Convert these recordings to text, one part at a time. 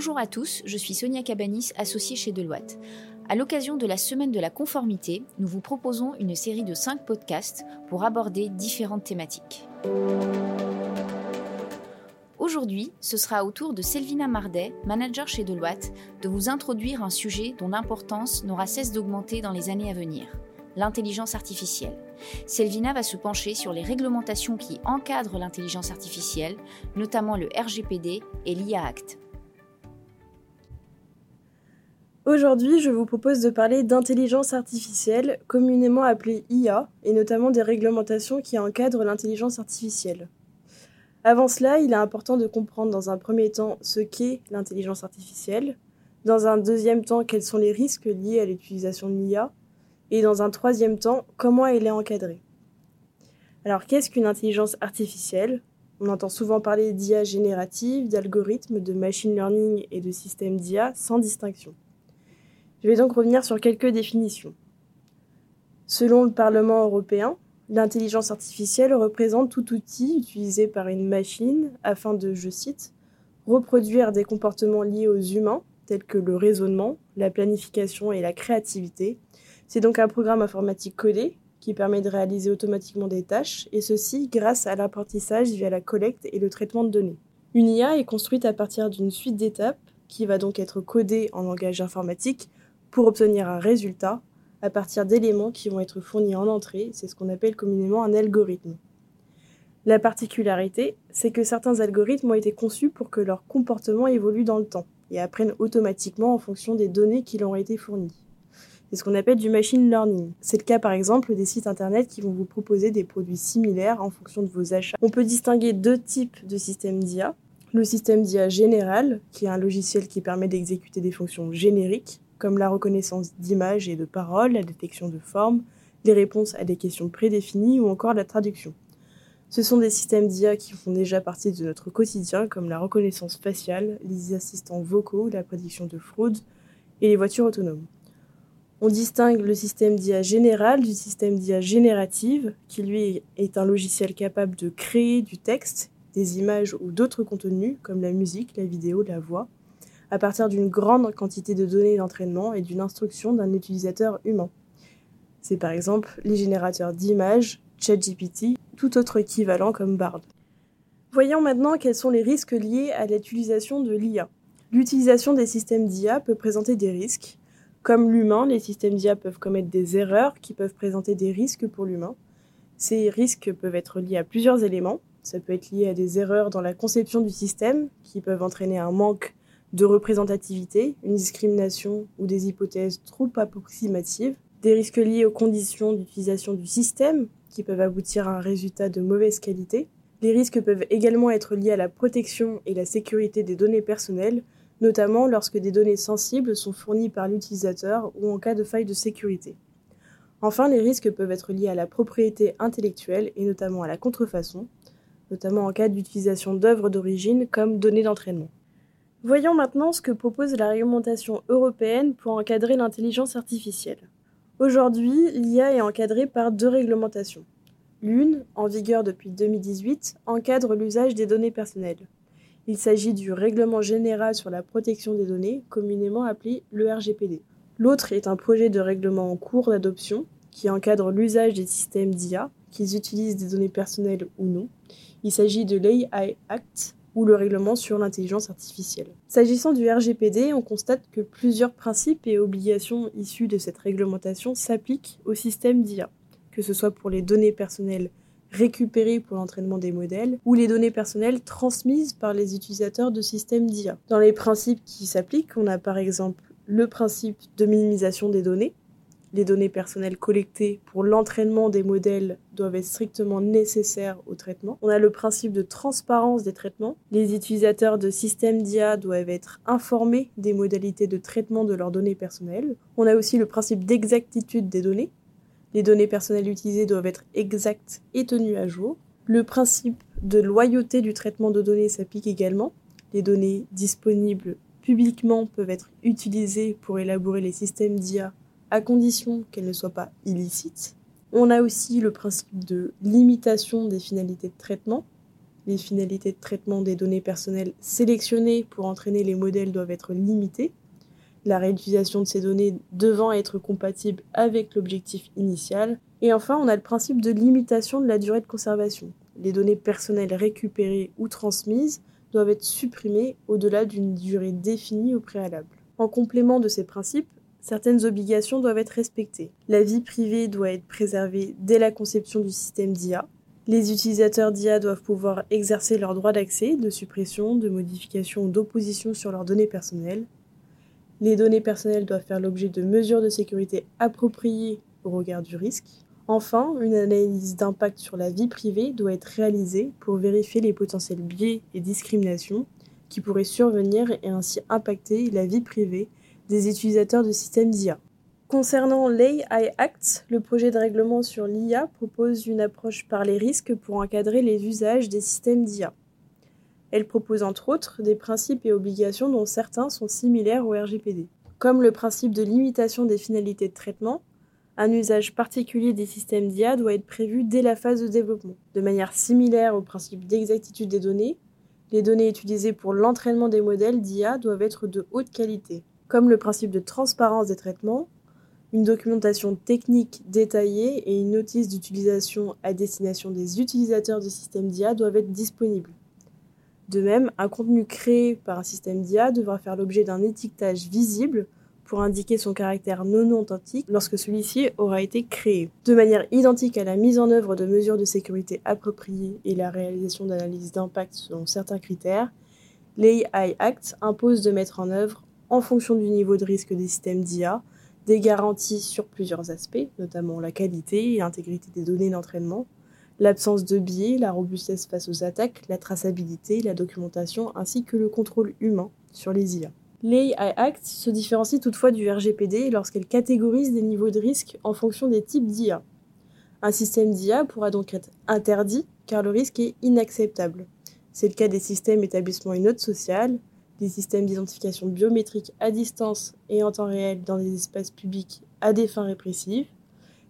Bonjour à tous, je suis Sonia Cabanis, associée chez Deloitte. À l'occasion de la semaine de la conformité, nous vous proposons une série de 5 podcasts pour aborder différentes thématiques. Aujourd'hui, ce sera au tour de Selvina Mardet, manager chez Deloitte, de vous introduire un sujet dont l'importance n'aura cesse d'augmenter dans les années à venir l'intelligence artificielle. Selvina va se pencher sur les réglementations qui encadrent l'intelligence artificielle, notamment le RGPD et l'IA Act. Aujourd'hui, je vous propose de parler d'intelligence artificielle, communément appelée IA, et notamment des réglementations qui encadrent l'intelligence artificielle. Avant cela, il est important de comprendre dans un premier temps ce qu'est l'intelligence artificielle, dans un deuxième temps quels sont les risques liés à l'utilisation de l'IA, et dans un troisième temps, comment elle est encadrée. Alors, qu'est-ce qu'une intelligence artificielle? On entend souvent parler d'IA générative, d'algorithmes, de machine learning et de systèmes d'IA sans distinction. Je vais donc revenir sur quelques définitions. Selon le Parlement européen, l'intelligence artificielle représente tout outil utilisé par une machine afin de, je cite, reproduire des comportements liés aux humains, tels que le raisonnement, la planification et la créativité, c'est donc un programme informatique codé qui permet de réaliser automatiquement des tâches, et ceci grâce à l'apprentissage via la collecte et le traitement de données. Une IA est construite à partir d'une suite d'étapes qui va donc être codée en langage informatique pour obtenir un résultat à partir d'éléments qui vont être fournis en entrée, c'est ce qu'on appelle communément un algorithme. La particularité, c'est que certains algorithmes ont été conçus pour que leur comportement évolue dans le temps et apprennent automatiquement en fonction des données qui leur ont été fournies. C'est ce qu'on appelle du machine learning. C'est le cas par exemple des sites internet qui vont vous proposer des produits similaires en fonction de vos achats. On peut distinguer deux types de systèmes d'IA. Le système d'IA général, qui est un logiciel qui permet d'exécuter des fonctions génériques, comme la reconnaissance d'images et de paroles, la détection de formes, les réponses à des questions prédéfinies ou encore la traduction. Ce sont des systèmes d'IA qui font déjà partie de notre quotidien, comme la reconnaissance faciale, les assistants vocaux, la prédiction de fraude et les voitures autonomes. On distingue le système d'IA général du système d'IA générative, qui lui est un logiciel capable de créer du texte, des images ou d'autres contenus, comme la musique, la vidéo, la voix, à partir d'une grande quantité de données d'entraînement et d'une instruction d'un utilisateur humain. C'est par exemple les générateurs d'images, ChatGPT, tout autre équivalent comme Bard. Voyons maintenant quels sont les risques liés à l'utilisation de l'IA. L'utilisation des systèmes d'IA peut présenter des risques, comme l'humain, les systèmes d'IA peuvent commettre des erreurs qui peuvent présenter des risques pour l'humain. Ces risques peuvent être liés à plusieurs éléments. Ça peut être lié à des erreurs dans la conception du système qui peuvent entraîner un manque de représentativité, une discrimination ou des hypothèses trop approximatives, des risques liés aux conditions d'utilisation du système qui peuvent aboutir à un résultat de mauvaise qualité. Les risques peuvent également être liés à la protection et la sécurité des données personnelles, notamment lorsque des données sensibles sont fournies par l'utilisateur ou en cas de faille de sécurité. Enfin, les risques peuvent être liés à la propriété intellectuelle et notamment à la contrefaçon, notamment en cas d'utilisation d'œuvres d'origine comme données d'entraînement. Voyons maintenant ce que propose la réglementation européenne pour encadrer l'intelligence artificielle. Aujourd'hui, l'IA est encadrée par deux réglementations. L'une, en vigueur depuis 2018, encadre l'usage des données personnelles. Il s'agit du Règlement général sur la protection des données, communément appelé le RGPD. L'autre est un projet de règlement en cours d'adoption qui encadre l'usage des systèmes d'IA, qu'ils utilisent des données personnelles ou non. Il s'agit de l'AI Act ou le règlement sur l'intelligence artificielle. S'agissant du RGPD, on constate que plusieurs principes et obligations issus de cette réglementation s'appliquent au système d'IA, que ce soit pour les données personnelles récupérées pour l'entraînement des modèles ou les données personnelles transmises par les utilisateurs de systèmes d'IA. Dans les principes qui s'appliquent, on a par exemple le principe de minimisation des données. Les données personnelles collectées pour l'entraînement des modèles doivent être strictement nécessaires au traitement. On a le principe de transparence des traitements. Les utilisateurs de systèmes d'IA doivent être informés des modalités de traitement de leurs données personnelles. On a aussi le principe d'exactitude des données. Les données personnelles utilisées doivent être exactes et tenues à jour. Le principe de loyauté du traitement de données s'applique également. Les données disponibles publiquement peuvent être utilisées pour élaborer les systèmes d'IA à condition qu'elles ne soient pas illicites. On a aussi le principe de limitation des finalités de traitement. les finalités de traitement des données personnelles sélectionnées pour entraîner les modèles doivent être limitées, la réutilisation de ces données devant être compatible avec l'objectif initial. Et enfin, on a le principe de limitation de la durée de conservation. Les données personnelles récupérées ou transmises doivent être supprimées au-delà d'une durée définie au préalable. En complément de ces principes, certaines obligations doivent être respectées. La vie privée doit être préservée dès la conception du système d'IA. Les utilisateurs d'IA doivent pouvoir exercer leur droit d'accès, de suppression, de modification ou d'opposition sur leurs données personnelles. Les données personnelles doivent faire l'objet de mesures de sécurité appropriées au regard du risque. Enfin, une analyse d'impact sur la vie privée doit être réalisée pour vérifier les potentiels biais et discriminations qui pourraient survenir et ainsi impacter la vie privée des utilisateurs de systèmes d'IA. Concernant l'AI Act, le projet de règlement sur l'IA propose une approche par les risques pour encadrer les usages des systèmes d'IA. Elle propose entre autres des principes et obligations dont certains sont similaires au RGPD, comme le principe de limitation des finalités de traitement. Un usage particulier des systèmes d'IA doit être prévu dès la phase de développement. De manière similaire au principe d'exactitude des données, les données utilisées pour l'entraînement des modèles d'IA doivent être de haute qualité, comme le principe de transparence des traitements, une documentation technique détaillée et une notice d'utilisation à destination des utilisateurs de systèmes d'IA doivent être disponibles. De même, un contenu créé par un système d'IA devra faire l'objet d'un étiquetage visible pour indiquer son caractère non authentique lorsque celui-ci aura été créé. De manière identique à la mise en œuvre de mesures de sécurité appropriées et la réalisation d'analyses d'impact selon certains critères, l'AI Act impose de mettre en œuvre, en fonction du niveau de risque des systèmes d'IA, des garanties sur plusieurs aspects, notamment la qualité et l'intégrité des données d'entraînement, l'absence de biais, la robustesse face aux attaques, la traçabilité, la documentation ainsi que le contrôle humain sur les IA. L'AI Act se différencie toutefois du RGPD lorsqu'elle catégorise des niveaux de risque en fonction des types d'IA. Un système d'IA pourra donc être interdit car le risque est inacceptable. C'est le cas des systèmes établissant une note sociale, des systèmes d'identification biométrique à distance et en temps réel dans des espaces publics à des fins répressives,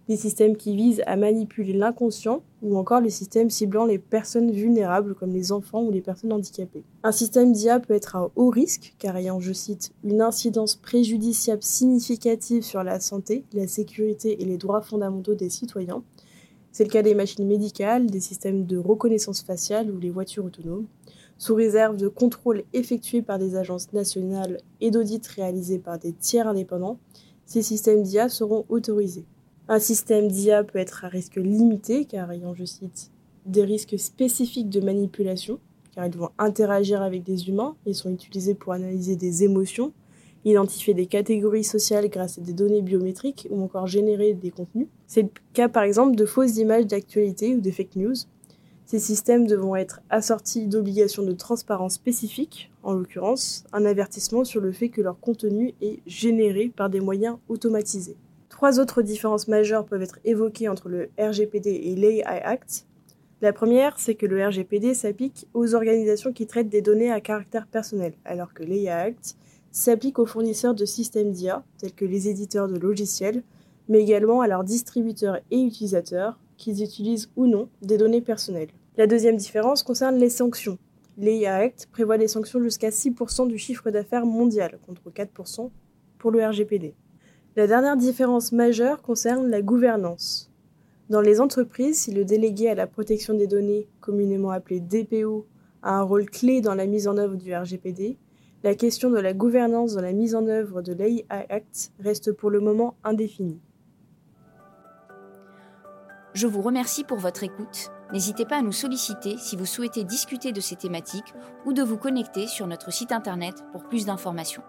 des systèmes qui visent à manipuler l'inconscient ou encore les systèmes ciblant les personnes vulnérables comme les enfants ou les personnes handicapées. Un système d'IA peut être à haut risque car ayant, je cite, une incidence préjudiciable significative sur la santé, la sécurité et les droits fondamentaux des citoyens. C'est le cas des machines médicales, des systèmes de reconnaissance faciale ou les voitures autonomes, sous réserve de contrôles effectués par des agences nationales et d'audits réalisés par des tiers indépendants, ces systèmes d'IA seront autorisés. Un système d'IA peut être à risque limité, car ayant, je cite, des risques spécifiques de manipulation, car ils vont interagir avec des humains et sont utilisés pour analyser des émotions, identifier des catégories sociales grâce à des données biométriques ou encore générer des contenus. C'est le cas par exemple de fausses images d'actualité ou de fake news. Ces systèmes devront être assortis d'obligations de transparence spécifiques, en l'occurrence un avertissement sur le fait que leur contenu est généré par des moyens automatisés. Trois autres différences majeures peuvent être évoquées entre le RGPD et l'AI Act. La première, c'est que le RGPD s'applique aux organisations qui traitent des données à caractère personnel, alors que l'AI Act s'applique aux fournisseurs de systèmes d'IA, tels que les éditeurs de logiciels, mais également à leurs distributeurs et utilisateurs, qu'ils utilisent ou non des données personnelles. La deuxième différence concerne les sanctions. L'AI Act prévoit des sanctions jusqu'à 6% du chiffre d'affaires mondial, contre 4% pour le RGPD. La dernière différence majeure concerne la gouvernance. Dans les entreprises, si le délégué à la protection des données, communément appelé DPO, a un rôle clé dans la mise en œuvre du RGPD, la question de la gouvernance dans la mise en œuvre de l'AI Act reste pour le moment indéfinie. Je vous remercie pour votre écoute. N'hésitez pas à nous solliciter si vous souhaitez discuter de ces thématiques ou de vous connecter sur notre site internet pour plus d'informations.